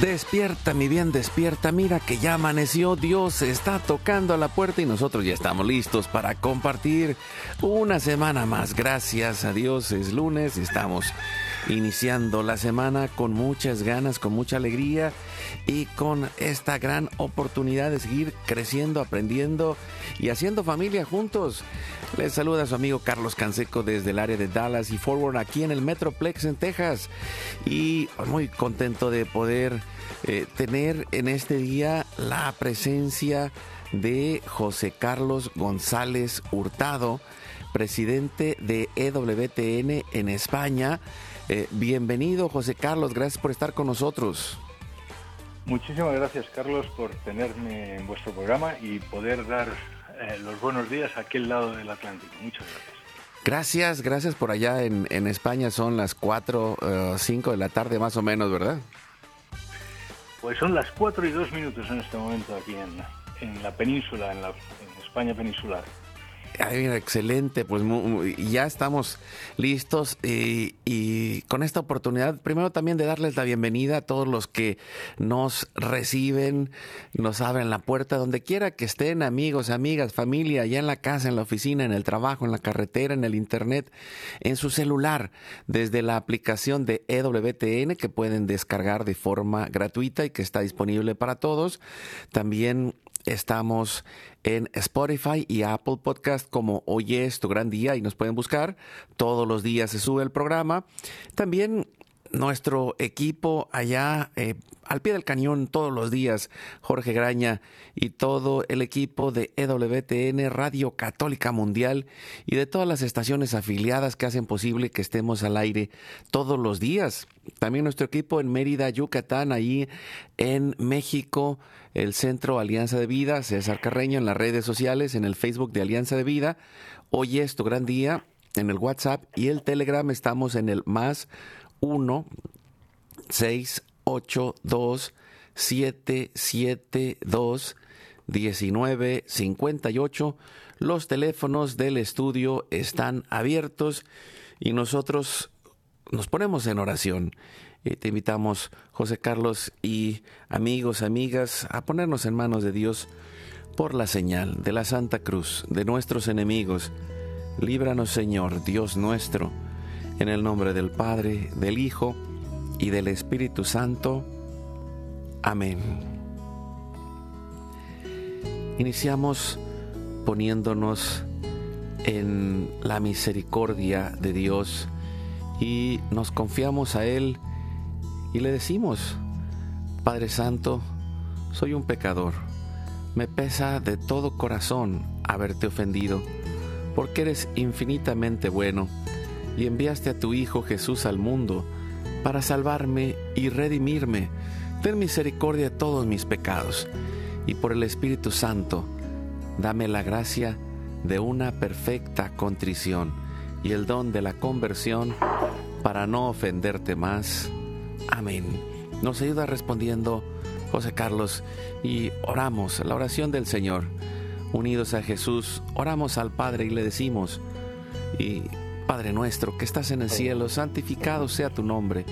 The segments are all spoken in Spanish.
Despierta, mi bien, despierta. Mira que ya amaneció. Dios está tocando a la puerta y nosotros ya estamos listos para compartir una semana más. Gracias a Dios es lunes estamos iniciando la semana con muchas ganas, con mucha alegría y con esta gran oportunidad de seguir creciendo, aprendiendo y haciendo familia juntos. Les saluda su amigo Carlos Canseco desde el área de Dallas y Forward aquí en el Metroplex en Texas. Y muy contento de poder eh, tener en este día la presencia de José Carlos González Hurtado, presidente de EWTN en España. Eh, bienvenido José Carlos, gracias por estar con nosotros. Muchísimas gracias Carlos por tenerme en vuestro programa y poder dar eh, los buenos días a aquel lado del Atlántico. Muchas gracias. Gracias, gracias por allá en, en España. Son las 4 o 5 de la tarde más o menos, ¿verdad? Pues son las 4 y 2 minutos en este momento aquí en, en la península, en, la, en España peninsular. Excelente, pues ya estamos listos y, y, con esta oportunidad, primero también de darles la bienvenida a todos los que nos reciben, nos abren la puerta, donde quiera que estén, amigos, amigas, familia, allá en la casa, en la oficina, en el trabajo, en la carretera, en el internet, en su celular, desde la aplicación de EWTN que pueden descargar de forma gratuita y que está disponible para todos. También Estamos en Spotify y Apple Podcast como Hoy es tu gran día y nos pueden buscar. Todos los días se sube el programa. También nuestro equipo allá eh, al pie del cañón todos los días, Jorge Graña y todo el equipo de EWTN Radio Católica Mundial y de todas las estaciones afiliadas que hacen posible que estemos al aire todos los días. También nuestro equipo en Mérida, Yucatán, ahí en México, el Centro Alianza de Vida, César Carreño en las redes sociales, en el Facebook de Alianza de Vida. Hoy es tu gran día en el WhatsApp y el Telegram estamos en el más 1 6 8 2 7 7 2 19 58. Los teléfonos del estudio están abiertos y nosotros nos ponemos en oración. Y te invitamos, José Carlos y amigos, amigas, a ponernos en manos de Dios por la señal de la Santa Cruz de nuestros enemigos. Líbranos, Señor, Dios nuestro en el nombre del Padre, del Hijo y del Espíritu Santo. Amén. Iniciamos poniéndonos en la misericordia de Dios y nos confiamos a Él y le decimos, Padre Santo, soy un pecador, me pesa de todo corazón haberte ofendido, porque eres infinitamente bueno y enviaste a tu Hijo Jesús al mundo para salvarme y redimirme. Ten misericordia de todos mis pecados y por el Espíritu Santo, dame la gracia de una perfecta contrición y el don de la conversión para no ofenderte más. Amén. Nos ayuda respondiendo José Carlos y oramos la oración del Señor. Unidos a Jesús, oramos al Padre y le decimos, y Padre nuestro que estás en el cielo, santificado sea tu nombre,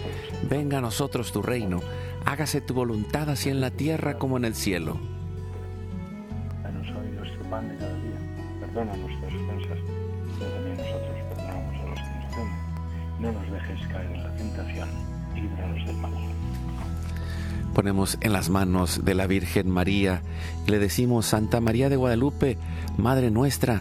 venga a nosotros tu reino, hágase tu voluntad así en la tierra como en el cielo. Danos hoy nuestro pan de cada día, perdona nuestras ofensas, como también nosotros perdonamos a los que nos ofenden. No nos dejes caer en la tentación y líbranos del mal. ponemos en las manos de la Virgen María y le decimos, Santa María de Guadalupe, Madre nuestra,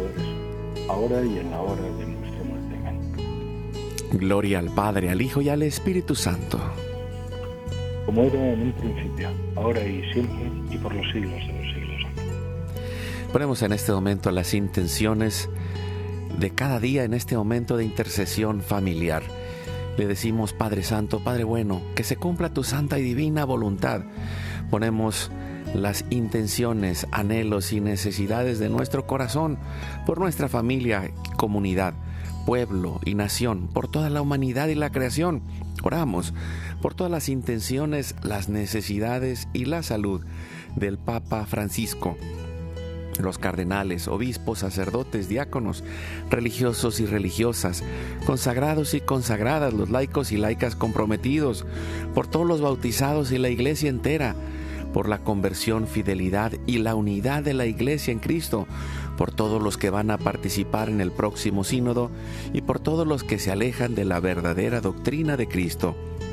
pecadores, ahora y en la hora de nuestra muerte. Amén. Gloria al Padre, al Hijo y al Espíritu Santo. Como era en un principio, ahora y siempre, y por los siglos de los siglos. Amén. Ponemos en este momento las intenciones de cada día en este momento de intercesión familiar le decimos, Padre Santo, Padre bueno, que se cumpla tu santa y divina voluntad. Ponemos las intenciones, anhelos y necesidades de nuestro corazón por nuestra familia, comunidad, pueblo y nación, por toda la humanidad y la creación. Oramos por todas las intenciones, las necesidades y la salud del Papa Francisco los cardenales, obispos, sacerdotes, diáconos, religiosos y religiosas, consagrados y consagradas, los laicos y laicas comprometidos, por todos los bautizados y la iglesia entera, por la conversión, fidelidad y la unidad de la iglesia en Cristo, por todos los que van a participar en el próximo sínodo y por todos los que se alejan de la verdadera doctrina de Cristo.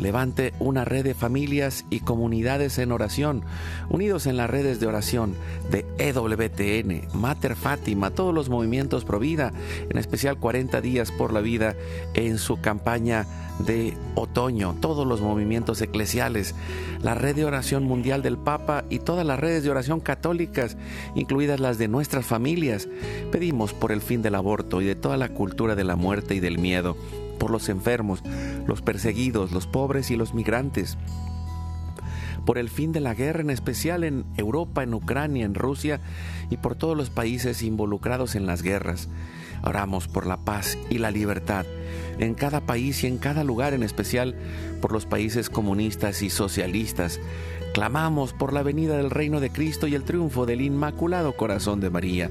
levante una red de familias y comunidades en oración, unidos en las redes de oración de EWTN, Mater Fátima, todos los movimientos Pro Vida, en especial 40 días por la vida en su campaña de otoño, todos los movimientos eclesiales, la red de oración mundial del Papa y todas las redes de oración católicas, incluidas las de nuestras familias. Pedimos por el fin del aborto y de toda la cultura de la muerte y del miedo por los enfermos, los perseguidos, los pobres y los migrantes, por el fin de la guerra, en especial en Europa, en Ucrania, en Rusia y por todos los países involucrados en las guerras. Oramos por la paz y la libertad en cada país y en cada lugar, en especial por los países comunistas y socialistas. Clamamos por la venida del reino de Cristo y el triunfo del Inmaculado Corazón de María.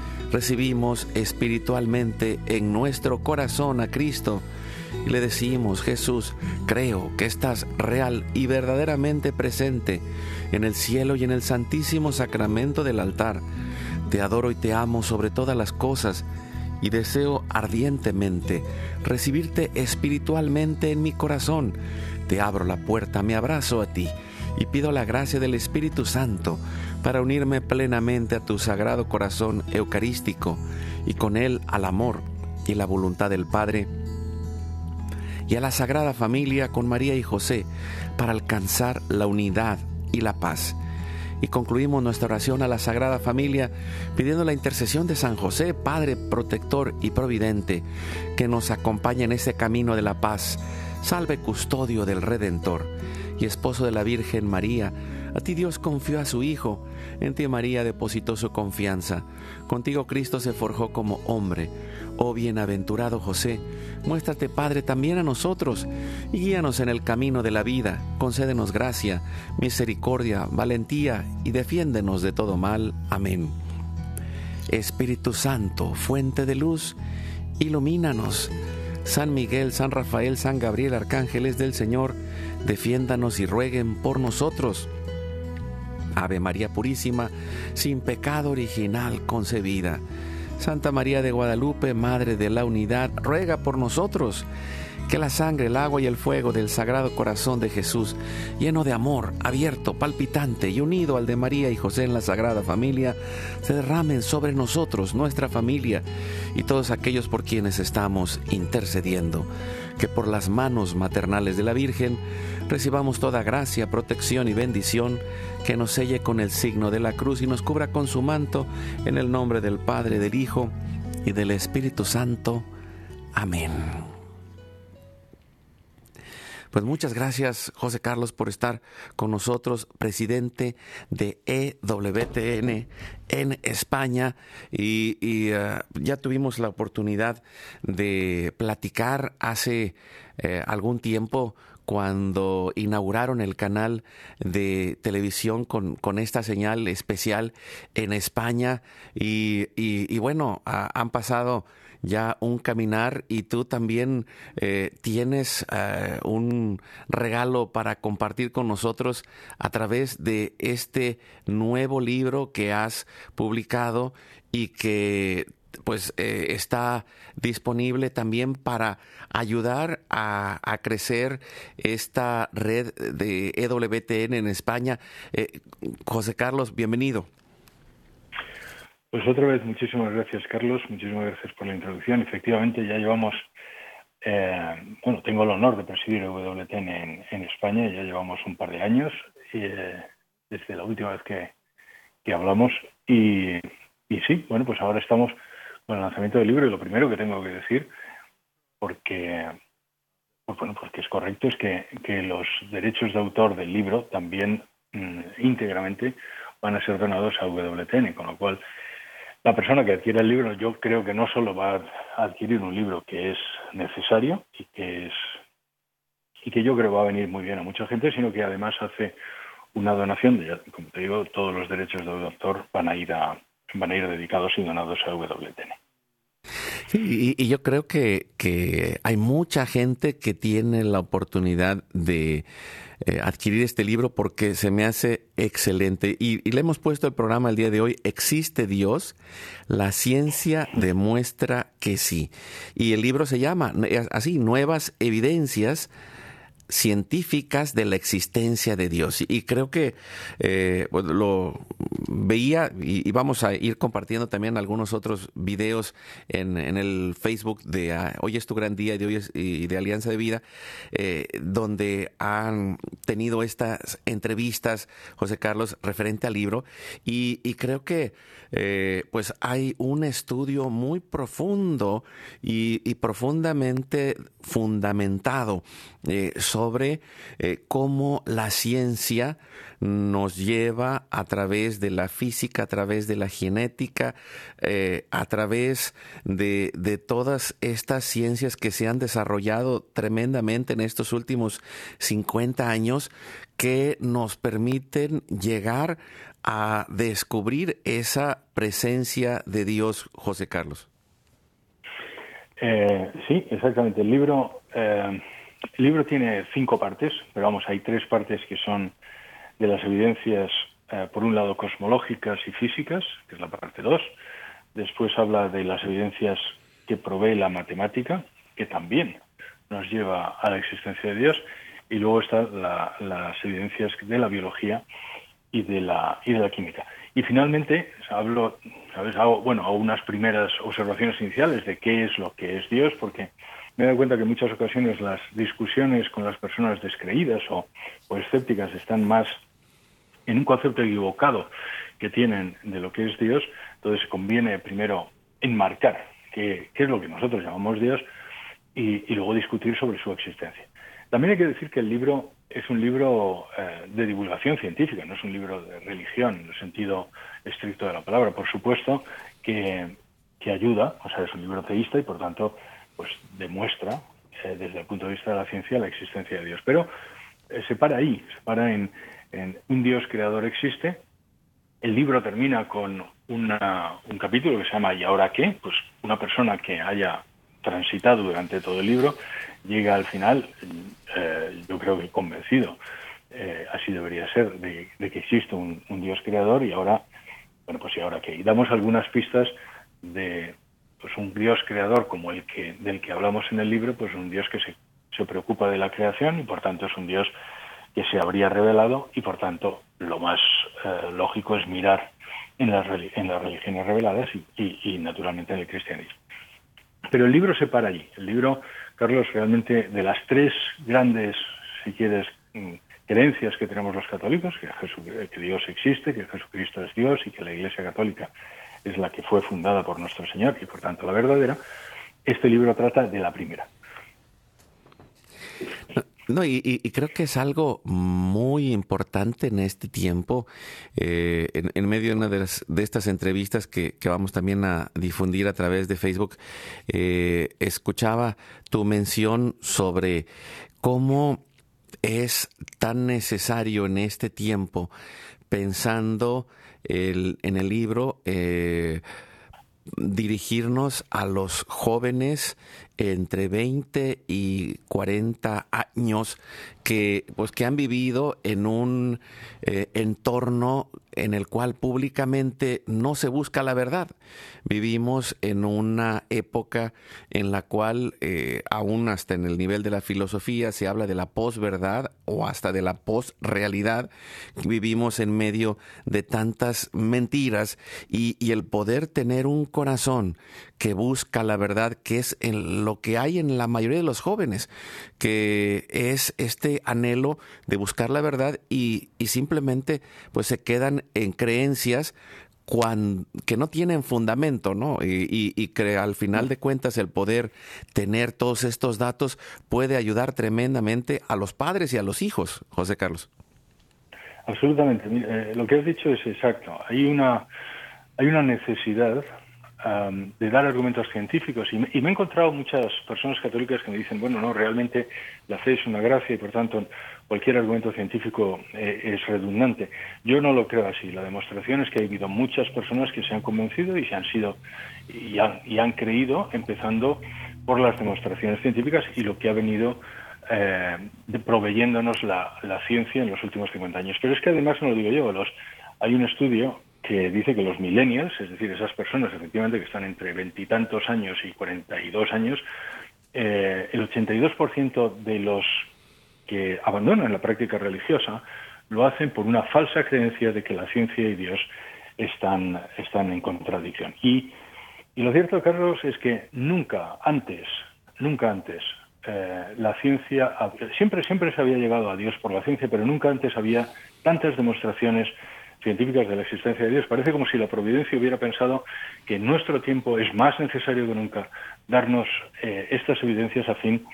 Recibimos espiritualmente en nuestro corazón a Cristo y le decimos, Jesús, creo que estás real y verdaderamente presente en el cielo y en el santísimo sacramento del altar. Te adoro y te amo sobre todas las cosas y deseo ardientemente recibirte espiritualmente en mi corazón. Te abro la puerta, me abrazo a ti y pido la gracia del Espíritu Santo para unirme plenamente a tu sagrado corazón eucarístico y con él al amor y la voluntad del Padre y a la Sagrada Familia con María y José para alcanzar la unidad y la paz. Y concluimos nuestra oración a la Sagrada Familia pidiendo la intercesión de San José, Padre protector y providente, que nos acompañe en ese camino de la paz. Salve custodio del Redentor y esposo de la Virgen María. A ti Dios confió a su Hijo, en ti María depositó su confianza. Contigo Cristo se forjó como hombre Oh bienaventurado José, muéstrate Padre también a nosotros y guíanos en el camino de la vida. Concédenos gracia, misericordia, valentía y defiéndenos de todo mal. Amén. Espíritu Santo, fuente de luz, ilumínanos. San Miguel, San Rafael, San Gabriel, arcángeles del Señor, defiéndanos y rueguen por nosotros. Ave María Purísima, sin pecado original concebida Santa María de Guadalupe, Madre de la Unidad, ruega por nosotros. Que la sangre, el agua y el fuego del Sagrado Corazón de Jesús, lleno de amor, abierto, palpitante y unido al de María y José en la Sagrada Familia, se derramen sobre nosotros, nuestra familia y todos aquellos por quienes estamos intercediendo. Que por las manos maternales de la Virgen recibamos toda gracia, protección y bendición, que nos selle con el signo de la cruz y nos cubra con su manto, en el nombre del Padre, del Hijo y del Espíritu Santo. Amén. Pues muchas gracias, José Carlos, por estar con nosotros, presidente de EWTN en España. Y, eh, ya tuvimos la oportunidad de platicar hace eh, algún tiempo cuando inauguraron el canal de televisión con, esta señal especial en España. Y, bueno, han pasado ya un caminar y tú también eh, tienes eh, un regalo para compartir con nosotros a través de este nuevo libro que has publicado y que pues eh, está disponible también para ayudar a, crecer esta red de EWTN en España. José Carlos, bienvenido. Pues otra vez, muchísimas gracias, Carlos. Muchísimas gracias por la introducción. Efectivamente, ya llevamos, eh, bueno, tengo el honor de presidir WTN en, España. Ya llevamos un par de años eh, desde la última vez que, hablamos. Y, sí, bueno, pues ahora estamos con el lanzamiento del libro. Y lo primero que tengo que decir, porque, pues bueno, porque es correcto, es que, los derechos de autor del libro también mm, íntegramente van a ser donados a WTN, con lo cual la persona que adquiere el libro yo creo que no solo va a adquirir un libro que es necesario y que es y que yo creo va a venir muy bien a mucha gente, sino que además hace una donación de, como te digo, todos los derechos del doctor van a ir a van a ir dedicados y donados a WTN. Sí, y, yo creo que hay mucha gente que tiene la oportunidad de eh, adquirir este libro porque se me hace excelente. Y, le hemos puesto el programa el día de hoy, ¿existe Dios? La ciencia demuestra que sí. Y el libro se llama así, Nuevas Evidencias científicas de la existencia de Dios. Y creo que eh, lo veía, y, vamos a ir compartiendo también algunos otros videos en, el Facebook de ah, Hoy es tu gran día de, hoy y de Alianza de Vida, eh, donde han tenido estas entrevistas, José Carlos, referente al libro, y, creo que eh, pues hay un estudio muy profundo y, profundamente fundamentado eh, sobre cómo la ciencia nos lleva a través de la física, a través de la genética, eh, a través de, todas estas ciencias que se han desarrollado tremendamente en estos últimos 50 años, que nos permiten llegar a descubrir esa presencia de Dios, José Carlos. Eh, sí, exactamente. El libro, eh, el libro tiene cinco partes, pero vamos, hay tres partes que son de las evidencias, eh, por un lado, cosmológicas y físicas, que es la parte 2. Después habla de las evidencias que provee la matemática, que también nos lleva a la existencia de Dios. Y luego están las evidencias de la biología y de la, y de la química. Y finalmente hablo, ¿sabes? Hago, bueno, hago unas primeras observaciones iniciales de qué es lo que es Dios, porque me he dado cuenta que en muchas ocasiones las discusiones con las personas descreídas o, o escépticas están más en un concepto equivocado que tienen de lo que es Dios, entonces conviene primero enmarcar qué, es lo que nosotros llamamos Dios y, luego discutir sobre su existencia. También hay que decir que el libro es un libro eh, de divulgación científica, no es un libro de religión en el sentido estricto de la palabra. Por supuesto que, ayuda, o sea, es un libro teísta y por tanto pues demuestra eh, desde el punto de vista de la ciencia la existencia de Dios. Pero eh, se para ahí, se para en, un Dios creador existe. El libro termina con un capítulo que se llama ¿Y ahora qué? Pues una persona que haya transitado durante todo el libro llega al final, eh, yo creo que convencido, así debería ser, de, que existe un, Dios creador y ahora, bueno, pues y ahora qué. Y damos algunas pistas de pues un Dios creador como el que del que hablamos en el libro, pues un Dios que se, se preocupa de la creación y por tanto es un Dios que se habría revelado y por tanto lo más eh, lógico es mirar en las, religiones reveladas y, naturalmente en el cristianismo. Pero el libro se para allí. El libro, Carlos, realmente de las tres grandes, si quieres, mm, creencias que tenemos los católicos, que, que Dios existe, que Jesucristo es Dios y que la Iglesia Católica es la que fue fundada por nuestro Señor y por tanto la verdadera, este libro trata de la primera. No, y, creo que es algo muy importante en este tiempo, eh, en, medio de una de, estas entrevistas que, vamos también a difundir a través de Facebook, eh, escuchaba tu mención sobre cómo es tan necesario en este tiempo, pensando en el libro, eh, dirigirnos a los jóvenes entre 20 y 40 años que, pues, que han vivido en un eh, entorno en el cual públicamente no se busca la verdad. Vivimos en una época en la cual, eh, aún hasta en el nivel de la filosofía, se habla de la posverdad o hasta de la posrealidad. Vivimos en medio de tantas mentiras y, y el poder tener un corazón que busca la verdad, que es en lo que hay en la mayoría de los jóvenes, que es este anhelo de buscar la verdad y, simplemente pues se quedan en creencias que no tienen fundamento, ¿no? Y, y, que al final de cuentas el poder tener todos estos datos puede ayudar tremendamente a los padres y a los hijos, José Carlos. Absolutamente. Eh, lo que has dicho es exacto. Hay una, hay una necesidad de dar argumentos científicos. Y me, he encontrado muchas personas católicas que me dicen, bueno, no, realmente la fe es una gracia y por tanto cualquier argumento científico eh, es redundante. Yo no lo creo así. La demostración es que ha habido muchas personas que se han convencido y se han sido y han, y han creído, empezando por las demostraciones científicas y lo que ha venido eh, proveyéndonos la, ciencia en los últimos 50 años. Pero es que además, no lo digo yo, hay un estudio que dice que los millennials, es decir, esas personas efectivamente que están entre veintitantos años y cuarenta y dos años, eh, el 82% de los que abandonan la práctica religiosa lo hacen por una falsa creencia de que la ciencia y Dios están, están en contradicción. Y, y lo cierto, Carlos, es que nunca antes, nunca antes, eh, la ciencia, siempre, siempre se había llegado a Dios por la ciencia, pero nunca antes había tantas demostraciones científicas de la existencia de Dios. Parece como si la providencia hubiera pensado que en nuestro tiempo es más necesario que nunca darnos eh, estas evidencias a fin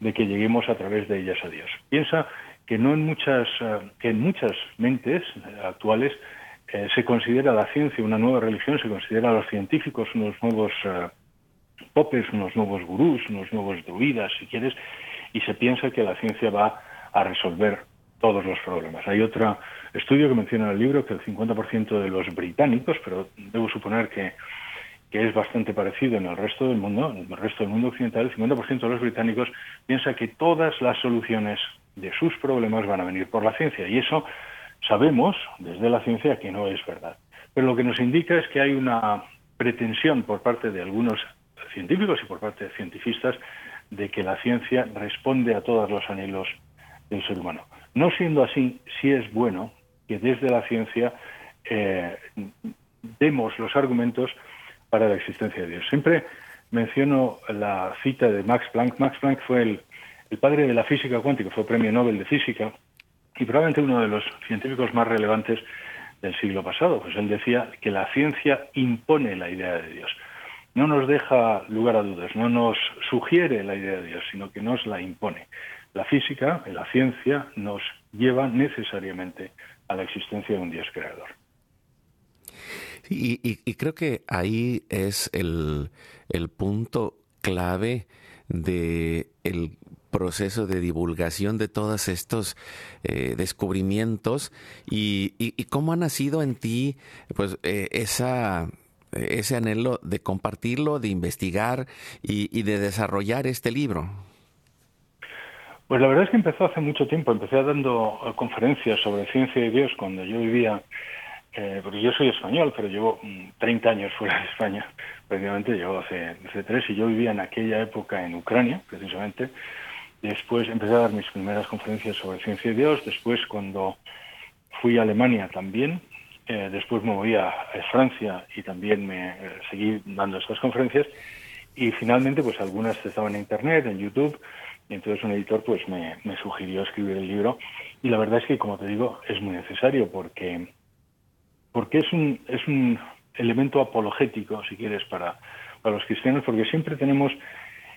de que lleguemos a través de ellas a Dios. Piensa que no en muchas, eh, que en muchas mentes actuales eh, se considera la ciencia una nueva religión, se considera a los científicos unos nuevos uh, popes, unos nuevos gurús, unos nuevos druidas, si quieres, y se piensa que la ciencia va a resolver todos los problemas. Hay otro estudio que menciona en el libro que el 50% de los británicos, pero debo suponer que, es bastante parecido en el resto del mundo, en el resto del mundo occidental, el 50% de los británicos piensa que todas las soluciones de sus problemas van a venir por la ciencia. Y eso Sabemos desde la ciencia que no es verdad. Pero lo que nos indica es que hay una pretensión por parte de algunos científicos y por parte de científicos de que la ciencia responde a todos los anhelos del ser humano. No siendo así, sí es bueno que desde la ciencia eh, demos los argumentos para la existencia de Dios. Siempre menciono la cita de Max Planck. Max Planck fue el, el padre de la física cuántica, fue premio Nobel de física y probablemente uno de los científicos más relevantes del siglo pasado, pues él decía que la ciencia impone la idea de Dios. No nos deja lugar a dudas, no nos sugiere la idea de Dios, sino que nos la impone. La física, la ciencia, nos lleva necesariamente a la existencia de un Dios creador. Y, creo que ahí es el, punto clave de el proceso de divulgación de todos estos eh, descubrimientos y, cómo ha nacido en ti pues eh, ese anhelo de compartirlo, de investigar y, de desarrollar este libro. Pues la verdad es que empezó hace mucho tiempo. Empecé dando conferencias sobre ciencia y Dios cuando yo vivía, eh, porque yo soy español, pero llevo 30 mm, años fuera de España. Prácticamente llevo hace, tres y yo vivía en aquella época en Ucrania, precisamente, Después empecé a dar mis primeras conferencias sobre ciencia y Dios. Después, cuando fui a Alemania también, eh, después me moví a, Francia y también me eh, seguí dando estas conferencias. Y finalmente, pues algunas estaban en Internet, en YouTube. Y entonces un editor pues me, sugirió escribir el libro. Y la verdad es que, como te digo, es muy necesario porque, porque es, un, es un elemento apologético, si quieres, para, para los cristianos, porque siempre tenemos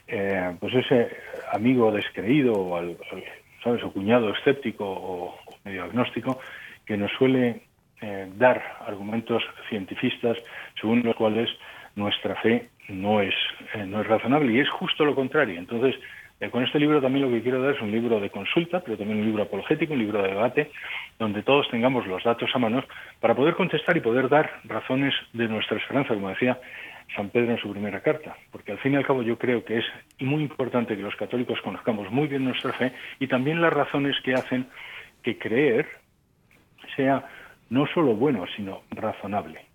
eh, pues ese amigo descreído o, al, ¿sabes? o cuñado escéptico o, medio agnóstico que nos suele eh, dar argumentos cientifistas según los cuales nuestra fe no es, eh, no es razonable y es justo lo contrario. Entonces, con este libro también lo que quiero dar es un libro de consulta, pero también un libro apologético, un libro de debate, donde todos tengamos los datos a mano para poder contestar y poder dar razones de nuestra esperanza, como decía San Pedro en su primera carta, porque al fin y al cabo yo creo que es muy importante que los católicos conozcamos muy bien nuestra fe y también las razones que hacen que creer sea no solo bueno, sino razonable.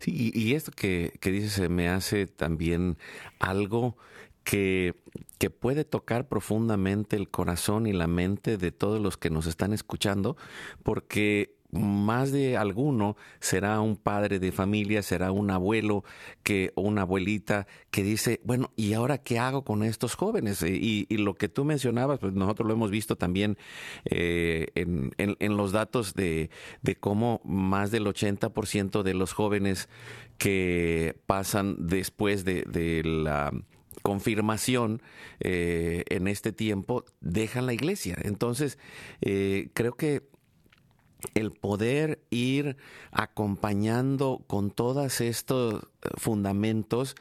Sí, y, esto que, que dices me hace también algo que, puede tocar profundamente el corazón y la mente de todos los que nos están escuchando, porque más de alguno será un padre de familia, será un abuelo que, o una abuelita que dice, bueno, ¿y ahora qué hago con estos jóvenes? Y, lo que tú mencionabas, pues nosotros lo hemos visto también eh, en, los datos de, de cómo más del 80% de los jóvenes que pasan después de, de la confirmación eh, en este tiempo dejan la iglesia. Entonces, eh, creo que el poder ir acompañando con todos estos fundamentos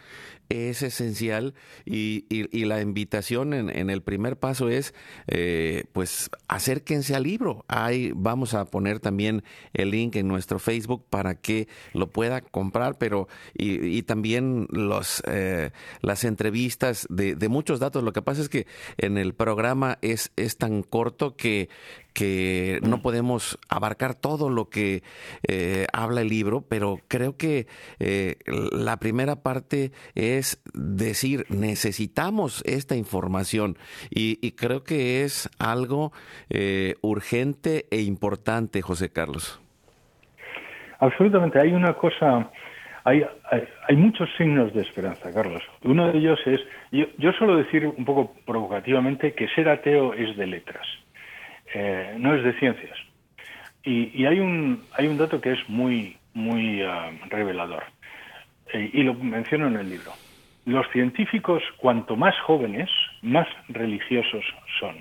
es esencial y, la invitación en, el primer paso es eh, pues acérquense al libro. Ahí vamos a poner también el link en nuestro Facebook para que lo pueda comprar, pero y, también los eh, las entrevistas de, muchos datos. Lo que pasa es que en el programa es, es tan corto que que no podemos abarcar todo lo que eh, habla el libro, pero creo que la primera parte es decir, necesitamos esta información y, creo que es algo eh, urgente e importante, José Carlos. Absolutamente, hay una cosa, hay, hay, muchos signos de esperanza, Carlos. Uno de ellos es, yo, yo suelo decir un poco provocativamente que ser ateo es de letras, eh, no es de ciencias. Y, hay, un, hay un dato que es muy, muy ah, revelador, eh, y lo menciono en el libro. Los científicos, cuanto más jóvenes, más religiosos son.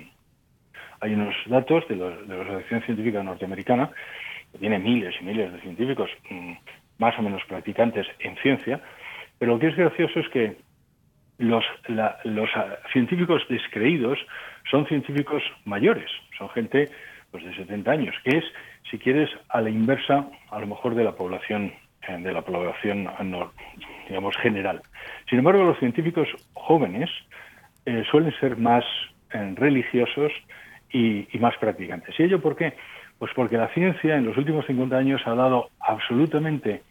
Hay unos datos de, de la Asociación Científica Norteamericana, que tiene miles y miles de científicos mm, más o menos practicantes en ciencia, pero lo que es gracioso es que los, los ah, científicos descreídos son científicos mayores, son gente pues, de 70 años, que es si quieres, a la inversa, a lo mejor de la población de la población digamos general. Sin embargo, los científicos jóvenes eh, suelen ser más eh, religiosos y, más practicantes. ¿Y ello por qué? Pues porque la ciencia en los últimos 50 años ha dado absolutamente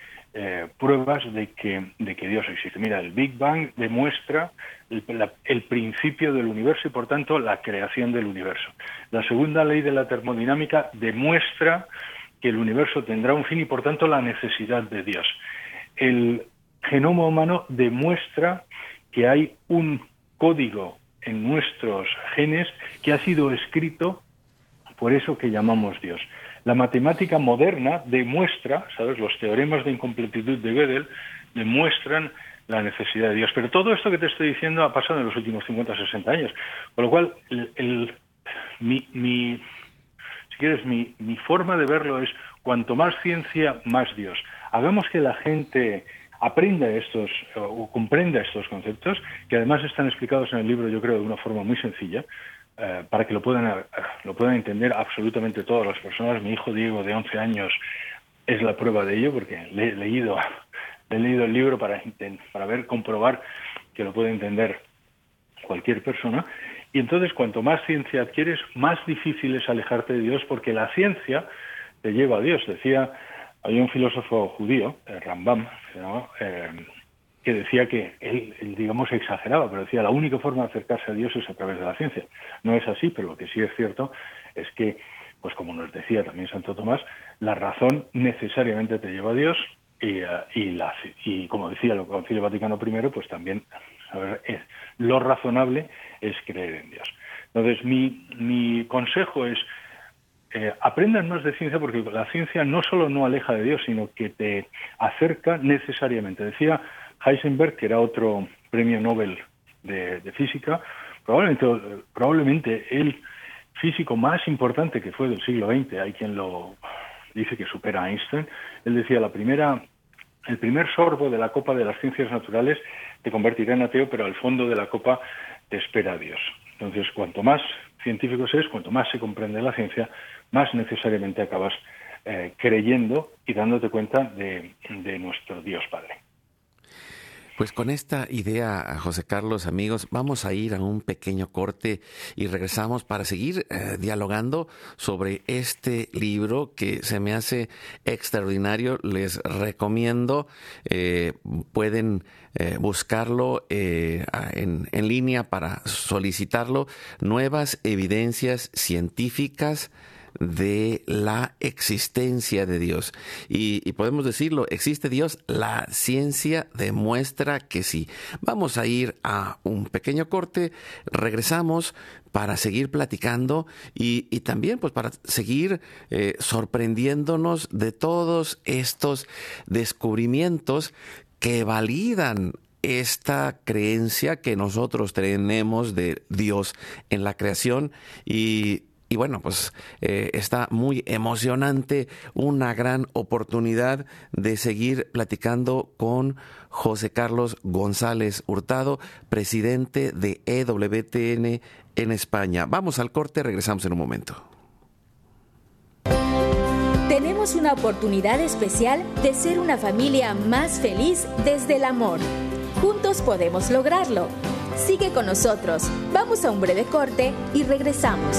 pruebas de que, de que Dios existe. Mira, el Big Bang demuestra el, principio del universo y, por tanto, la creación del universo. La segunda ley de la termodinámica demuestra que el universo tendrá un fin y, por tanto, la necesidad de Dios. El genoma humano demuestra que hay un código en nuestros genes que ha sido escrito por eso que llamamos Dios. La matemática moderna demuestra, ¿sabes? Los teoremas de incompletitud de Gödel demuestran la necesidad de Dios. Pero todo esto que te estoy diciendo ha pasado en los últimos 50 o 60 años. Con lo cual, mi, si quieres, mi, mi forma de verlo es cuanto más ciencia, más Dios. Hagamos que la gente aprenda estos o comprenda estos conceptos, que además están explicados en el libro, yo creo, de una forma muy sencilla, eh, para que lo puedan, eh, lo puedan entender absolutamente todas las personas. Mi hijo Diego, de 11 años, es la prueba de ello, porque he leído he leído el libro para, para ver, comprobar que lo puede entender cualquier persona. Y entonces, cuanto más ciencia adquieres, más difícil es alejarte de Dios, porque la ciencia te lleva a Dios. Decía, hay un filósofo judío, eh, Rambam, eh, que decía que él, digamos, exageraba, pero decía, la única forma de acercarse a Dios es a través de la ciencia. No es así, pero lo que sí es cierto es que, pues como nos decía también Santo Tomás, la razón necesariamente te lleva a Dios, y, eh, y, la, y como decía el Concilio Vaticano I, pues también lo razonable es creer en Dios. Entonces, mi, mi consejo es, eh, aprendan más de ciencia porque la ciencia no solo no aleja de Dios, sino que te acerca necesariamente. Decía Heisenberg, que era otro premio Nobel de, de física, probablemente, probablemente el físico más importante que fue del siglo XX, hay quien lo dice que supera a Einstein, él decía la primera el primer sorbo de la copa de las ciencias naturales te convertirá en ateo, pero al fondo de la copa te espera Dios. Entonces, cuanto más científicos es, cuanto más se comprende la ciencia, más necesariamente acabas eh, creyendo y dándote cuenta de nuestro Dios Padre. Pues con esta idea, José Carlos, amigos, vamos a ir a un pequeño corte y regresamos para seguir eh, dialogando sobre este libro que se me hace extraordinario. Les recomiendo, eh, pueden eh, buscarlo en, en línea para solicitarlo, Nuevas Evidencias Científicas de la existencia de Dios. Y, podemos decirlo, existe Dios, la ciencia demuestra que sí. Vamos a ir a un pequeño corte, regresamos para seguir platicando y, también pues para seguir eh, sorprendiéndonos de todos estos descubrimientos que validan esta creencia que nosotros tenemos de Dios en la creación y y bueno, pues eh, está muy emocionante, una gran oportunidad de seguir platicando con José Carlos González Hurtado, presidente de EWTN en España. Vamos al corte, regresamos en un momento. Tenemos una oportunidad especial de ser una familia más feliz desde el amor. Juntos podemos lograrlo. Sigue con nosotros. Vamos a un breve corte y regresamos.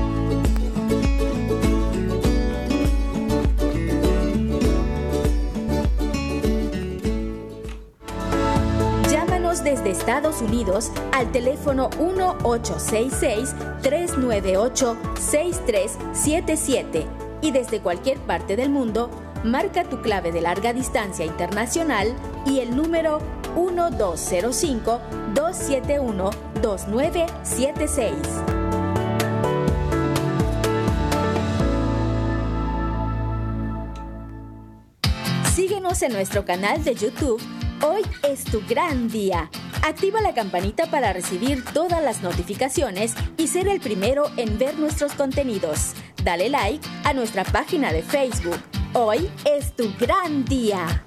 Estados Unidos al teléfono 1866-398-6377 y desde cualquier parte del mundo, marca tu clave de larga distancia internacional y el número 1205-271-2976. Síguenos en nuestro canal de YouTube Hoy es tu gran día. Activa la campanita para recibir todas las notificaciones y ser el primero en ver nuestros contenidos. Dale like a nuestra página de Facebook. Hoy es tu gran día.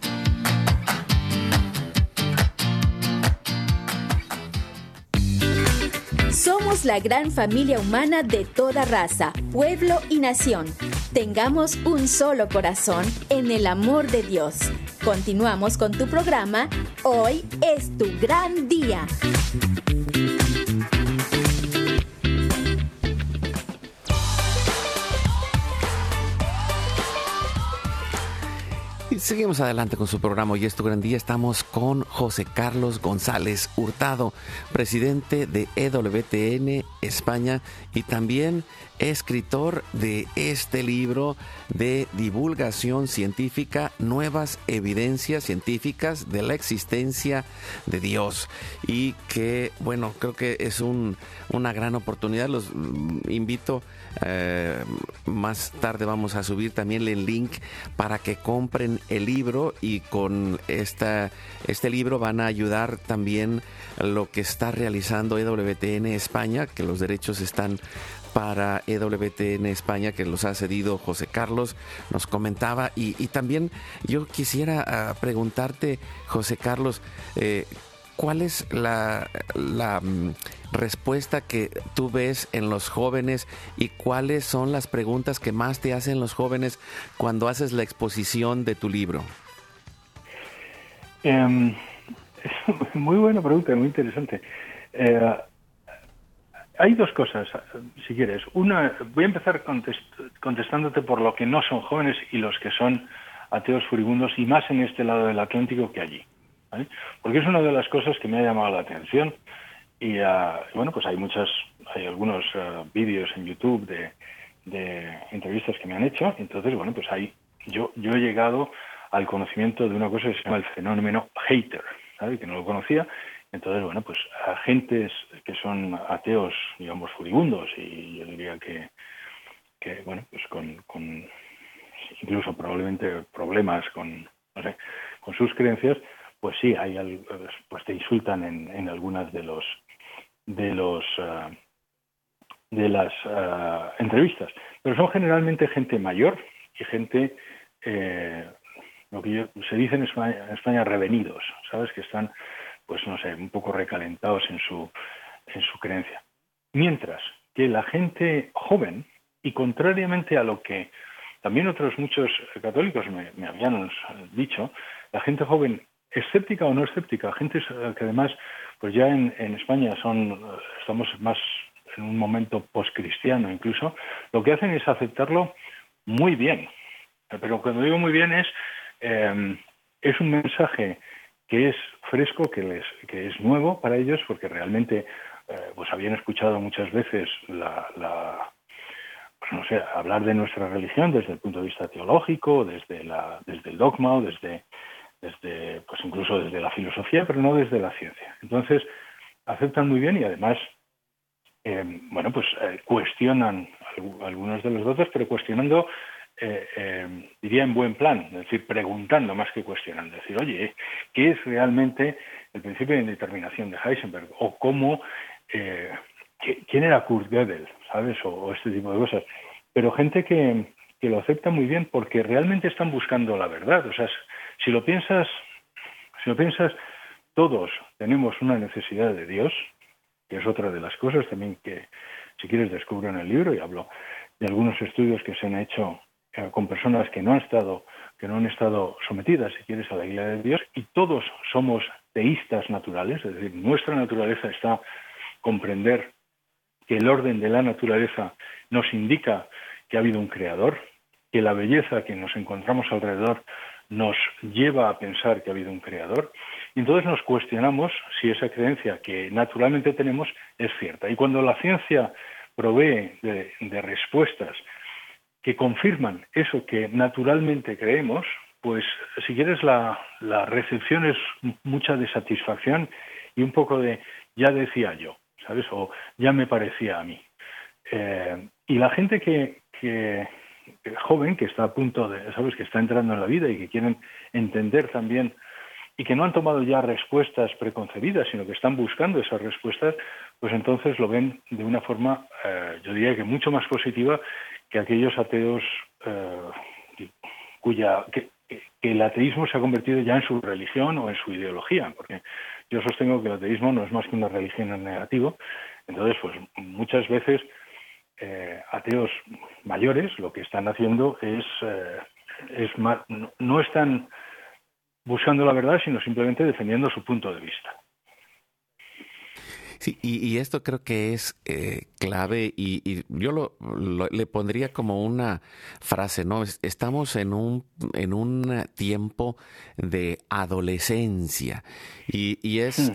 Somos la gran familia humana de toda raza, pueblo y nación. Tengamos un solo corazón en el amor de Dios. Continuamos con tu programa. Hoy es tu gran día. seguimos adelante con su programa Hoy es tu gran día. Estamos con José Carlos González Hurtado, presidente de EWTN España y también escritor de este libro de divulgación científica, nuevas evidencias científicas de la existencia de Dios. Y que, bueno, creo que es un, una gran oportunidad. Los mm, invito, eh, más tarde vamos a subir también el link para que compren el libro y con esta, este libro van a ayudar también lo que está realizando EWTN España, que los derechos están para EWTN España que los ha cedido José Carlos, nos comentaba. Y, también yo quisiera ah, preguntarte, José Carlos, eh, ¿cuál es la, mm, respuesta que tú ves en los jóvenes y cuáles son las preguntas que más te hacen los jóvenes cuando haces la exposición de tu libro? Em, muy buena pregunta, muy interesante. Eh, hay dos cosas, si quieres. Una, voy a empezar contestándote por lo que no son jóvenes y los que son ateos furibundos y más en este lado del Atlántico que allí. Porque es una de las cosas que me ha llamado la atención. Y ah, bueno, pues hay muchas, hay algunos ah, vídeos en YouTube de, entrevistas que me han hecho. Entonces, bueno, pues ahí yo, yo he llegado al conocimiento de una cosa que se llama el fenómeno hater, que no lo conocía. Entonces, bueno, pues agentes que son ateos, digamos, furibundos, y yo diría que, que bueno, pues con, incluso probablemente problemas con, con sus creencias, pues sí, hay pues te insultan en, en algunas de los de los ah, de las ah, entrevistas, pero son generalmente gente mayor y gente eh, lo que se dice en España, en España revenidos, sabes que están pues no sé, un poco recalentados en su, en su creencia. Mientras que la gente joven, y contrariamente a lo que también otros muchos católicos me, habían dicho, la gente joven, escéptica o no escéptica, gente que además, pues ya en, en España son, estamos más en un momento poscristiano incluso, lo que hacen es aceptarlo muy bien. Pero cuando digo muy bien es, eh, es un mensaje que es fresco, que, les, que es nuevo para ellos, porque realmente eh, pues habían escuchado muchas veces la, pues no sé, hablar de nuestra religión desde el punto de vista teológico, desde, la, desde el dogma o desde, desde, pues incluso desde la filosofía, pero no desde la ciencia. Entonces, aceptan muy bien y además, eh, bueno, pues eh, cuestionan algunos de los votos, pero cuestionando eh, diría en buen plan, es decir, preguntando más que cuestionando, es decir, oye, ¿qué es realmente el principio de indeterminación de Heisenberg? O cómo, ¿quién era Kurt Gödel? ¿Sabes? O, este tipo de cosas. Pero gente que, lo acepta muy bien porque realmente están buscando la verdad. O sea, si lo piensas, Si lo piensas, todos tenemos una necesidad de Dios, que es otra de las cosas también que, si quieres, descubro en el libro y hablo de algunos estudios que se han hecho eh, con personas que no han estado que no han estado sometidas, si quieres, a la Iglesia de Dios, y todos somos teístas naturales, es decir, nuestra naturaleza está comprender que el orden de la naturaleza nos indica que ha habido un creador, que la belleza que nos encontramos alrededor nos lleva a pensar que ha habido un creador, y entonces nos cuestionamos si esa creencia que naturalmente tenemos es cierta. Y cuando la ciencia provee de, respuestas que confirman eso que naturalmente creemos, pues si quieres la, recepción es mucha de satisfacción y un poco de ya decía yo, ¿sabes? O ya me parecía a mí. Eh, y la gente que, joven, que está a punto de, ¿sabes? Que está entrando en la vida y que quieren entender también y que no han tomado ya respuestas preconcebidas, sino que están buscando esas respuestas, pues entonces lo ven de una forma, eh, yo diría que mucho más positiva que aquellos ateos eh, cuya que, el ateísmo se ha convertido ya en su religión o en su ideología, porque yo sostengo que el ateísmo no es más que una religión en negativo. Entonces, pues muchas veces eh, ateos mayores lo que están haciendo es, eh, es no están buscando la verdad, sino simplemente defendiendo su punto de vista. Sí, y, esto creo que es eh, clave y, yo lo, le pondría como una frase, ¿no? Estamos en un, en un tiempo de adolescencia y, y es,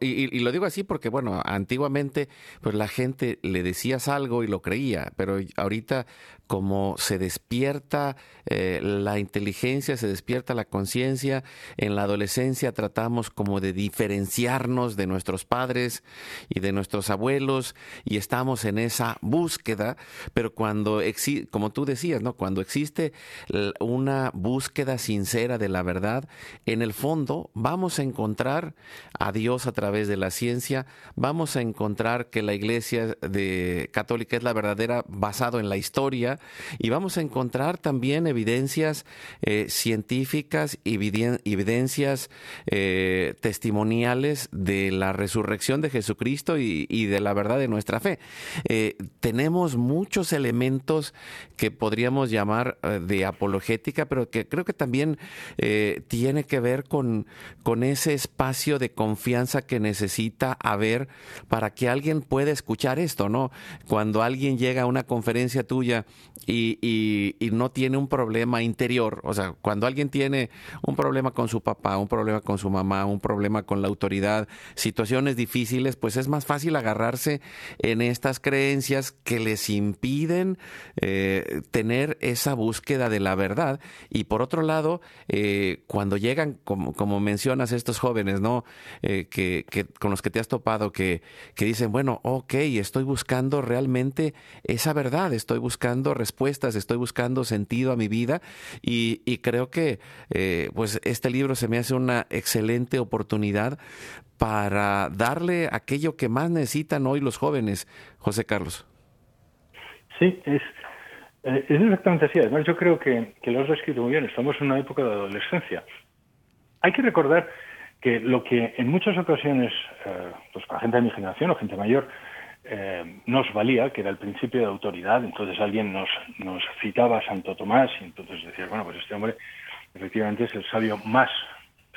y, lo digo así porque, bueno, antiguamente pues la gente le decías algo y lo creía, pero ahorita como se despierta eh, la inteligencia, se despierta la conciencia, en la adolescencia tratamos como de diferenciarnos de nuestros padres y de nuestros abuelos y estamos en esa búsqueda, pero cuando existe, como tú decías, ¿no? Cuando existe una búsqueda sincera de la verdad, en el fondo vamos a encontrar a Dios a través de la ciencia, vamos a encontrar que la iglesia de católica es la verdadera basado en la historia, y vamos a encontrar también evidencias eh, científicas, evidencias eh, testimoniales de la resurrección de Jesucristo y, de la verdad de nuestra fe. Eh, tenemos muchos elementos que podríamos llamar de apologética, pero que creo que también tiene que ver con, con ese espacio de confianza que necesita haber para que alguien pueda escuchar esto, ¿no? Cuando alguien llega a una conferencia tuya y, y, no tiene un problema interior. O sea, cuando alguien tiene un problema con su papá, un problema con su mamá, un problema con la autoridad, situaciones difíciles, pues es más fácil agarrarse en estas creencias que les impiden eh, tener esa búsqueda de la verdad. Y por otro lado, eh, cuando llegan, como, como, mencionas, estos jóvenes, ¿no? Eh, que, que, con los que te has topado, que, que dicen, bueno, ok, estoy buscando realmente esa verdad, estoy buscando respuestas, estoy buscando sentido a mi vida y, creo que pues este libro se me hace una excelente oportunidad para darle aquello que más necesitan hoy los jóvenes, José Carlos. Sí, es, eh, es exactamente así. Además, yo creo que, que lo has descrito muy bien. Estamos en una época de adolescencia. Hay que recordar que lo que en muchas ocasiones, eh, pues para gente de mi generación o gente mayor, eh, nos valía, que era el principio de autoridad. Entonces alguien nos, nos citaba a Santo Tomás y entonces decía, bueno, pues este hombre efectivamente es el sabio más,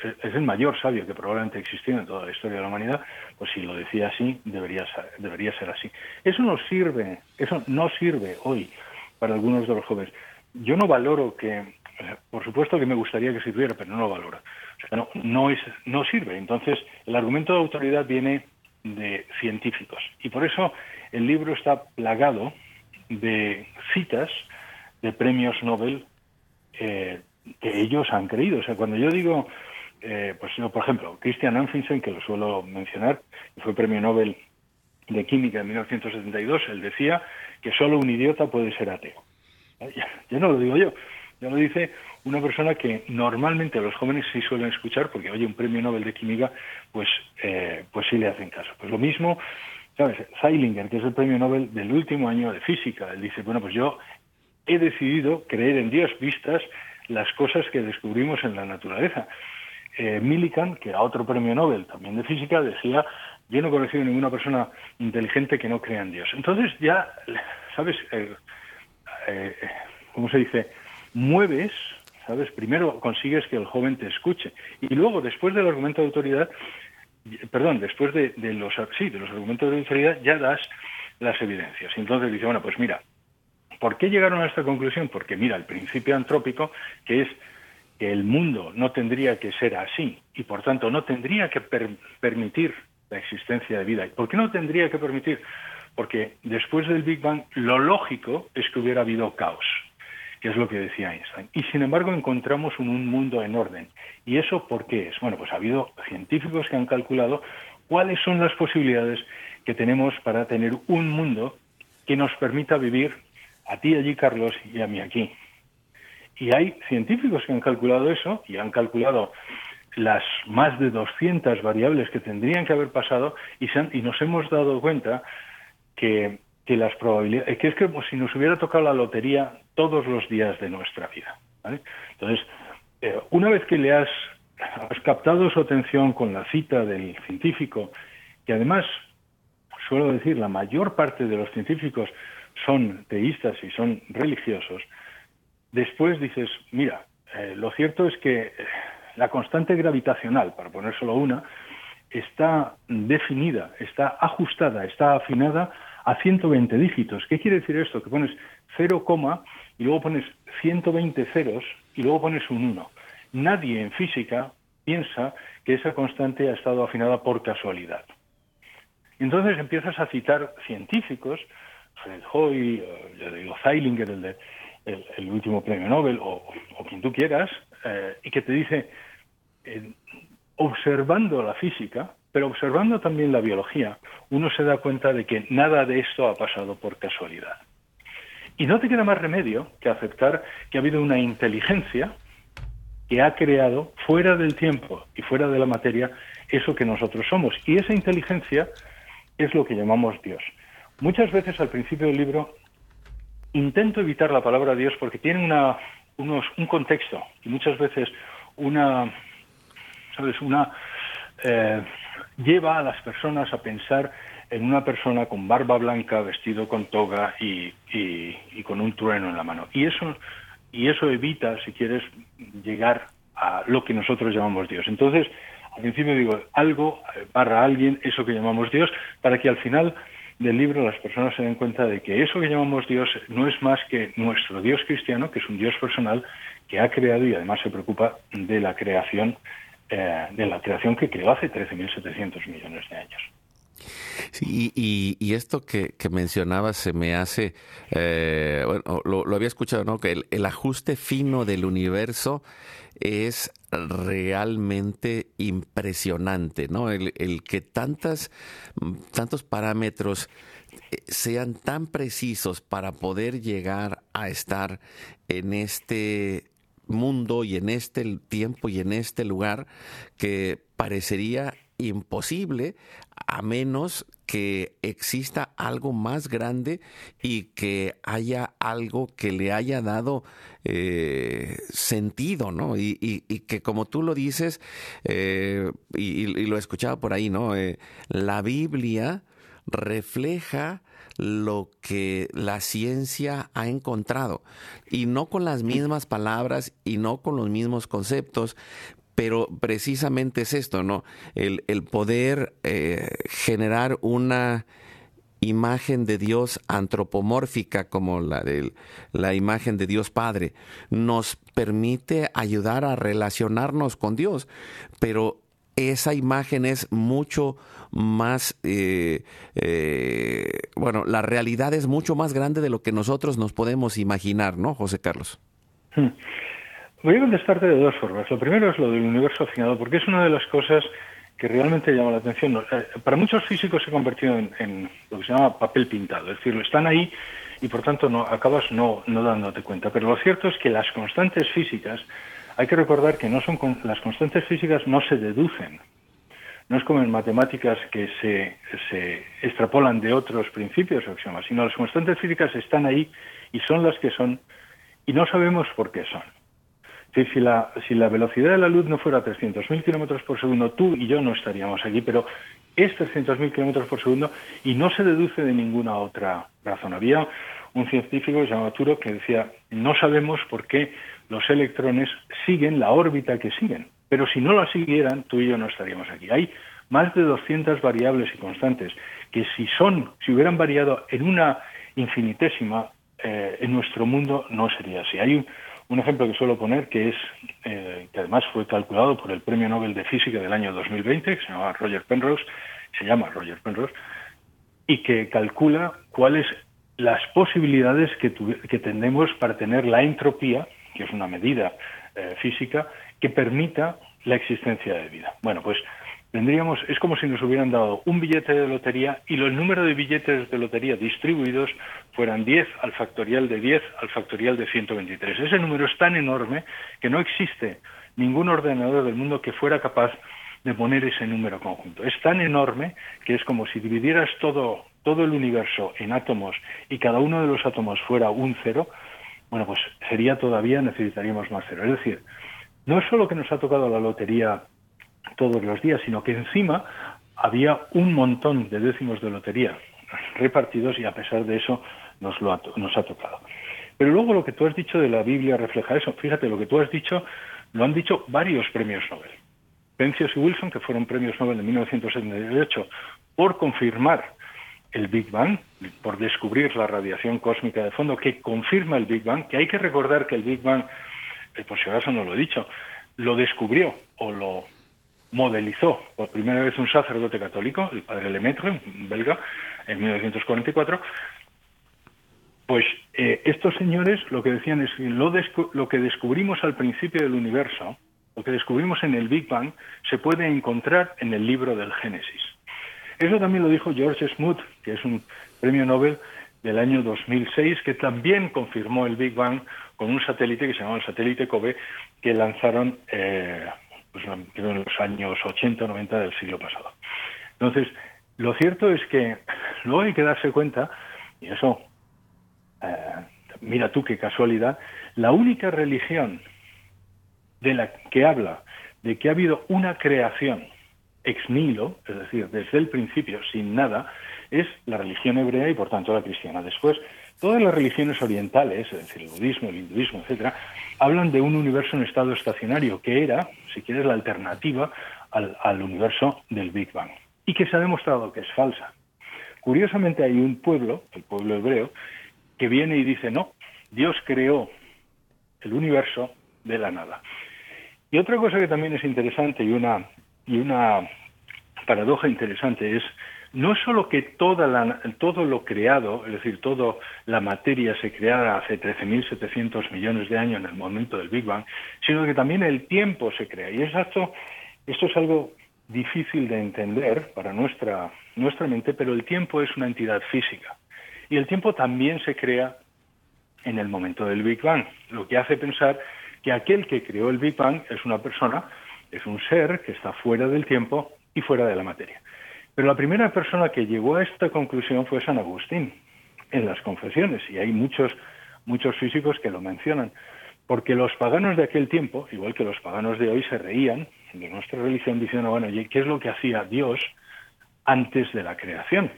es el mayor sabio que probablemente existió en toda la historia de la humanidad, pues si lo decía así, debería, debería ser así. Eso no sirve, eso no sirve hoy para algunos de los jóvenes. Yo no valoro que, por supuesto que me gustaría que sirviera, pero no lo valoro. O sea, no, no, es, no sirve. Entonces, el argumento de autoridad viene de científicos. Y por eso el libro está plagado de citas de premios Nobel eh, que ellos han creído. O sea, cuando yo digo, eh, pues por ejemplo, Christian Anfinsen, que lo suelo mencionar, fue premio Nobel de Química en 1972, él decía que solo un idiota puede ser ateo. Ya, no lo digo yo, ya lo dice una persona que normalmente los jóvenes sí suelen escuchar, porque oye un premio Nobel de Química, pues, eh, pues sí le hacen caso. Pues lo mismo, ¿sabes? Zeilinger, que es el premio Nobel del último año de física, él dice, bueno, pues yo he decidido creer en Dios vistas las cosas que descubrimos en la naturaleza. Eh, Millikan, que era otro premio Nobel también de física, decía, yo no he conocido ninguna persona inteligente que no crea en Dios. Entonces ya, ¿sabes? Eh, ¿Cómo se dice? Mueves, ¿sabes? Primero consigues que el joven te escuche y luego, después del argumento de autoridad, perdón, después de, los, sí, de los argumentos de autoridad, ya das las evidencias. Y entonces dice, bueno, pues mira, ¿por qué llegaron a esta conclusión? Porque mira, el principio antrópico, que es que el mundo no tendría que ser así y por tanto no tendría que permitir la existencia de vida. ¿Y por qué no tendría que permitir? Porque después del Big Bang lo lógico es que hubiera habido caos, que es lo que decía Einstein. Y sin embargo encontramos un, mundo en orden. ¿Y eso por qué es? Bueno, pues ha habido científicos que han calculado cuáles son las posibilidades que tenemos para tener un mundo que nos permita vivir a ti allí, Carlos, y a mí aquí. Y hay científicos que han calculado eso y han calculado las más de 200 variables que tendrían que haber pasado y, y nos hemos dado cuenta que, que, las probabilidades, que es como si nos hubiera tocado la lotería todos los días de nuestra vida. Entonces, eh, una vez que le has, has captado su atención con la cita del científico, que además, suelo decir, la mayor parte de los científicos son teístas y son religiosos, después dices, mira, eh, lo cierto es que la constante gravitacional, para poner solo una, está definida, está ajustada, está afinada a 120 dígitos. ¿Qué quiere decir esto? Que pones 0, y luego pones 120 ceros y luego pones un 1. Nadie en física piensa que esa constante ha estado afinada por casualidad. Entonces empiezas a citar científicos, Fred Hoy, yo digo Zeilinger, el, el, último premio Nobel, o, quien tú quieras, eh, y que te dice, eh, observando la física, pero observando también la biología, uno se da cuenta de que nada de esto ha pasado por casualidad. Y no te queda más remedio que aceptar que ha habido una inteligencia que ha creado fuera del tiempo y fuera de la materia eso que nosotros somos. Y esa inteligencia es lo que llamamos Dios. Muchas veces al principio del libro intento evitar la palabra Dios porque tiene una, unos, un contexto y muchas veces una, ¿sabes? Una, eh, lleva a las personas a pensar en una persona con barba blanca, vestido con toga y, y, con un trueno en la mano. Y eso, y eso evita, si quieres, llegar a lo que nosotros llamamos Dios. Entonces, al principio digo, algo barra alguien, eso que llamamos Dios, para que al final del libro las personas se den cuenta de que eso que llamamos Dios no es más que nuestro Dios cristiano, que es un Dios personal que ha creado y además se preocupa de la creación, eh, de la creación que creó hace 13.700 millones de años. Sí, y, esto que, mencionabas se me hace, eh, bueno, lo, había escuchado, ¿no? Que el, ajuste fino del universo es realmente impresionante, ¿no? El, que tantas, tantos parámetros eh, sean tan precisos para poder llegar a estar en este mundo y en este tiempo y en este lugar que parecería imposible a menos que exista algo más grande y que haya algo que le haya dado eh, sentido, ¿no? Y, que como tú lo dices, eh, y, lo he escuchado por ahí, ¿no? Eh, la Biblia refleja lo que la ciencia ha encontrado y no con las mismas palabras y no con los mismos conceptos, pero precisamente es esto, ¿no? El, poder eh, generar una imagen de Dios antropomórfica como la de la imagen de Dios Padre nos permite ayudar a relacionarnos con Dios, pero esa imagen es mucho más, eh, eh, bueno, la realidad es mucho más grande de lo que nosotros nos podemos imaginar, ¿no, José Carlos? Hmm. Voy a contestarte de dos formas. Lo primero es lo del universo afinado, porque es una de las cosas que realmente llama la atención. Eh, para muchos físicos se ha convertido en, lo que se llama papel pintado, es decir, están ahí y por tanto no acabas no, dándote cuenta. Pero lo cierto es que las constantes físicas, hay que recordar que no son las constantes físicas no se deducen. No es como en matemáticas que se, se extrapolan de otros principios o axiomas, sino las constantes físicas están ahí y son las que son y no sabemos por qué son. Si la, si la velocidad de la luz no fuera 300.000 kilómetros por segundo, tú y yo no estaríamos aquí, pero es 300.000 kilómetros por segundo y no se deduce de ninguna otra razón. Había un científico llamaba Turo que decía, no sabemos por qué los electrones siguen la órbita que siguen, pero si no la siguieran, tú y yo no estaríamos aquí. Hay más de 200 variables y constantes que si son, si hubieran variado en una infinitésima, eh, en nuestro mundo no sería así. Hay un, un ejemplo que suelo poner, que es eh, que además fue calculado por el Premio Nobel de Física del año 2020, que se llama Roger Penrose, se llama Roger Penrose, y que calcula cuáles las posibilidades que, que tenemos para tener la entropía, que es una medida eh, física, que permita la existencia de vida. Bueno, pues es como si nos hubieran dado un billete de lotería y el número de billetes de lotería distribuidos fueran 10 al factorial de 10 al factorial de 123. Ese número es tan enorme que no existe ningún ordenador del mundo que fuera capaz de poner ese número conjunto. Es tan enorme que es como si dividieras todo, todo el universo en átomos y cada uno de los átomos fuera un cero, bueno, pues sería todavía, necesitaríamos más cero. Es decir, no es solo que nos ha tocado la lotería todos los días, sino que encima había un montón de décimos de lotería repartidos y a pesar de eso nos, lo ha, tocado. Pero luego lo que tú has dicho de la Biblia refleja eso. Fíjate, lo que tú has dicho lo han dicho varios premios Nobel. Penzias y Wilson, que fueron premios Nobel de 1978, por confirmar el Big Bang, por descubrir la radiación cósmica de fondo, que confirma el Big Bang, que hay que recordar que el Big Bang, eh, por si acaso no lo he dicho, lo descubrió o lo modelizó por primera vez un sacerdote católico, el padre Lemaitre, belga, en 1944, pues eh, estos señores lo que decían es que lo, que descubrimos al principio del universo, lo que descubrimos en el Big Bang, se puede encontrar en el libro del Génesis. Eso también lo dijo George Smoot, que es un premio Nobel del año 2006, que también confirmó el Big Bang con un satélite que se llamaba el satélite COBE, que lanzaron eh, pues, en los años 80 o 90 del siglo pasado. Entonces, lo cierto es que luego hay que darse cuenta, y eso, eh, mira tú qué casualidad, la única religión de la que habla de que ha habido una creación ex nihilo, es decir, desde el principio, sin nada, es la religión hebrea y por tanto la cristiana. Después, todas las religiones orientales, es decir, el budismo, el hinduismo, etcétera, hablan de un universo en estado estacionario, que era, si quieres, la alternativa al, universo del Big Bang, y que se ha demostrado que es falsa. Curiosamente hay un pueblo, el pueblo hebreo, que viene y dice, no, Dios creó el universo de la nada. Y otra cosa que también es interesante y una, y una paradoja interesante es no es solo que toda la, todo lo creado, es decir, toda la materia se creara hace 13.700 millones de años en el momento del Big Bang, sino que también el tiempo se crea. Y esto, esto es algo difícil de entender para nuestra, nuestra mente, pero el tiempo es una entidad física. Y el tiempo también se crea en el momento del Big Bang, lo que hace pensar que aquel que creó el Big Bang es una persona, es un ser que está fuera del tiempo y fuera de la materia. Pero la primera persona que llegó a esta conclusión fue San Agustín, en las confesiones, y hay muchos, muchos físicos que lo mencionan, porque los paganos de aquel tiempo, igual que los paganos de hoy, se reían de nuestra religión diciendo, bueno, ¿qué es lo que hacía Dios antes de la creación?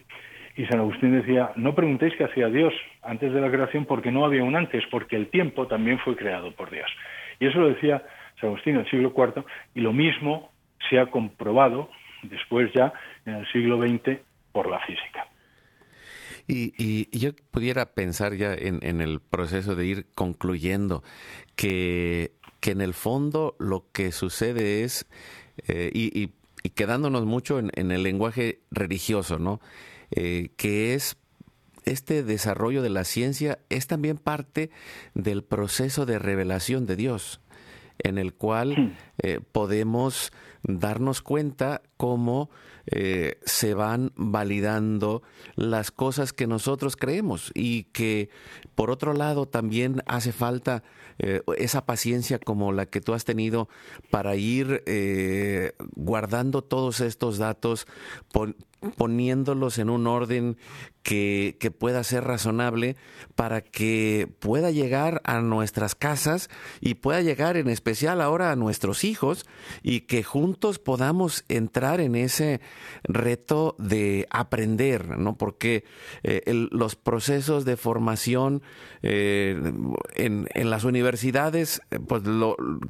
Y San Agustín decía, no preguntéis qué hacía Dios antes de la creación porque no había un antes, porque el tiempo también fue creado por Dios. Y eso lo decía San Agustín en el siglo IV, y lo mismo se ha comprobado después ya en el siglo XX por la física. Y, yo pudiera pensar ya en, el proceso de ir concluyendo que, que, en el fondo lo que sucede es, eh, y, quedándonos mucho en, el lenguaje religioso, ¿no? Eh, que es este desarrollo de la ciencia es también parte del proceso de revelación de Dios, en el cual eh, podemos darnos cuenta cómo eh, se van validando las cosas que nosotros creemos y que por otro lado también hace falta eh, esa paciencia como la que tú has tenido para ir eh, guardando todos estos datos, poniéndolos en un orden que, pueda ser razonable para que pueda llegar a nuestras casas y pueda llegar en especial ahora a nuestros hijos y que juntos podamos entrar en ese reto de aprender, ¿no? Porque eh, los procesos de formación eh, en, las universidades, pues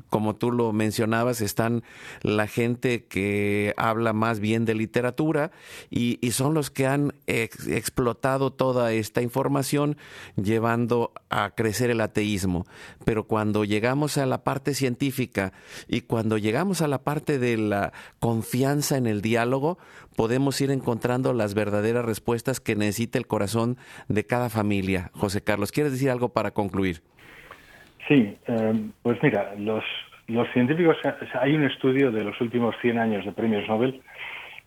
como tú lo mencionabas, están la gente que habla más bien de literatura y, son los que han explotado toda esta información llevando a crecer el ateísmo. Pero cuando llegamos a la parte científica y cuando llegamos a la parte de la confianza en el diálogo, podemos ir encontrando las verdaderas respuestas que necesita el corazón de cada familia. José Carlos, ¿quieres decir algo para concluir? Sí, eh, pues mira, los, los científicos, hay un estudio de los últimos 100 años de premios Nobel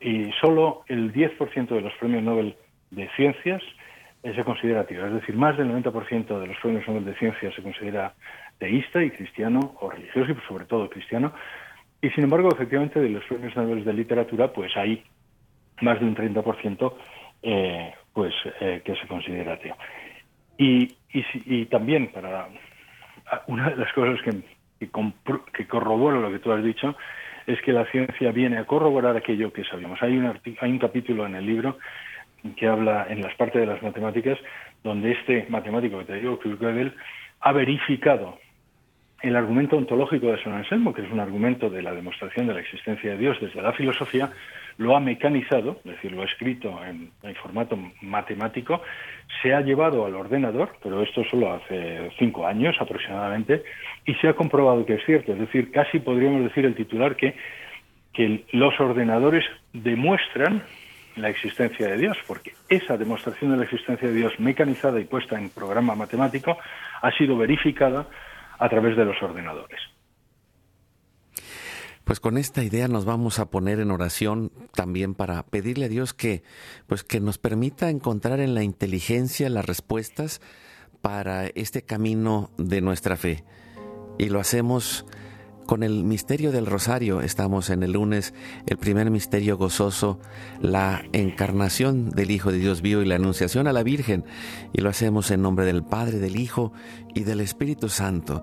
y solo el 10% de los premios Nobel de ciencias se considera ateo. Es decir, más del 90% de los premios Nobel de ciencias se considera teísta y cristiano, o religioso y sobre todo cristiano. Y sin embargo, efectivamente, de los premios Nobel de literatura, pues hay más de un 30% eh, pues, eh, que se considera ateo. Y, y, también, para una de las cosas que, que, que corrobora lo que tú has dicho, es que la ciencia viene a corroborar aquello que sabíamos. Hay un, hay un capítulo en el libro que habla en las partes de las matemáticas, donde este matemático que te digo, Gödel, ha verificado el argumento ontológico de San Anselmo, que es un argumento de la demostración de la existencia de Dios desde la filosofía, lo ha mecanizado, es decir, lo ha escrito en, formato matemático, se ha llevado al ordenador, pero esto solo hace cinco años aproximadamente, y se ha comprobado que es cierto. Es decir, casi podríamos decir el titular que, que los ordenadores demuestran la existencia de Dios, porque esa demostración de la existencia de Dios mecanizada y puesta en programa matemático ha sido verificada a través de los ordenadores. Pues con esta idea nos vamos a poner en oración también para pedirle a Dios que pues que nos permita encontrar en la inteligencia las respuestas para este camino de nuestra fe. Y lo hacemos con el misterio del rosario. Estamos en el lunes, el primer misterio gozoso, la encarnación del Hijo de Dios vivo y la anunciación a la Virgen. Y lo hacemos en nombre del Padre, del Hijo y del Espíritu Santo.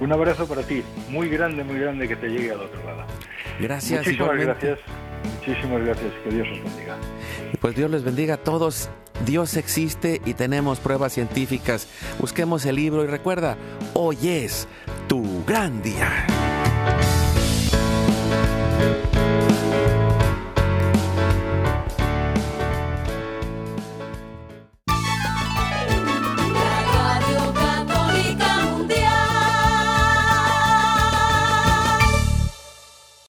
Un abrazo para ti, muy grande, muy grande que te llegue al otro lado. Gracias. Muchísimas igualmente. gracias. Muchísimas gracias. Que Dios los bendiga. Pues Dios les bendiga a todos. Dios existe y tenemos pruebas científicas. Busquemos el libro y recuerda, hoy es tu gran día.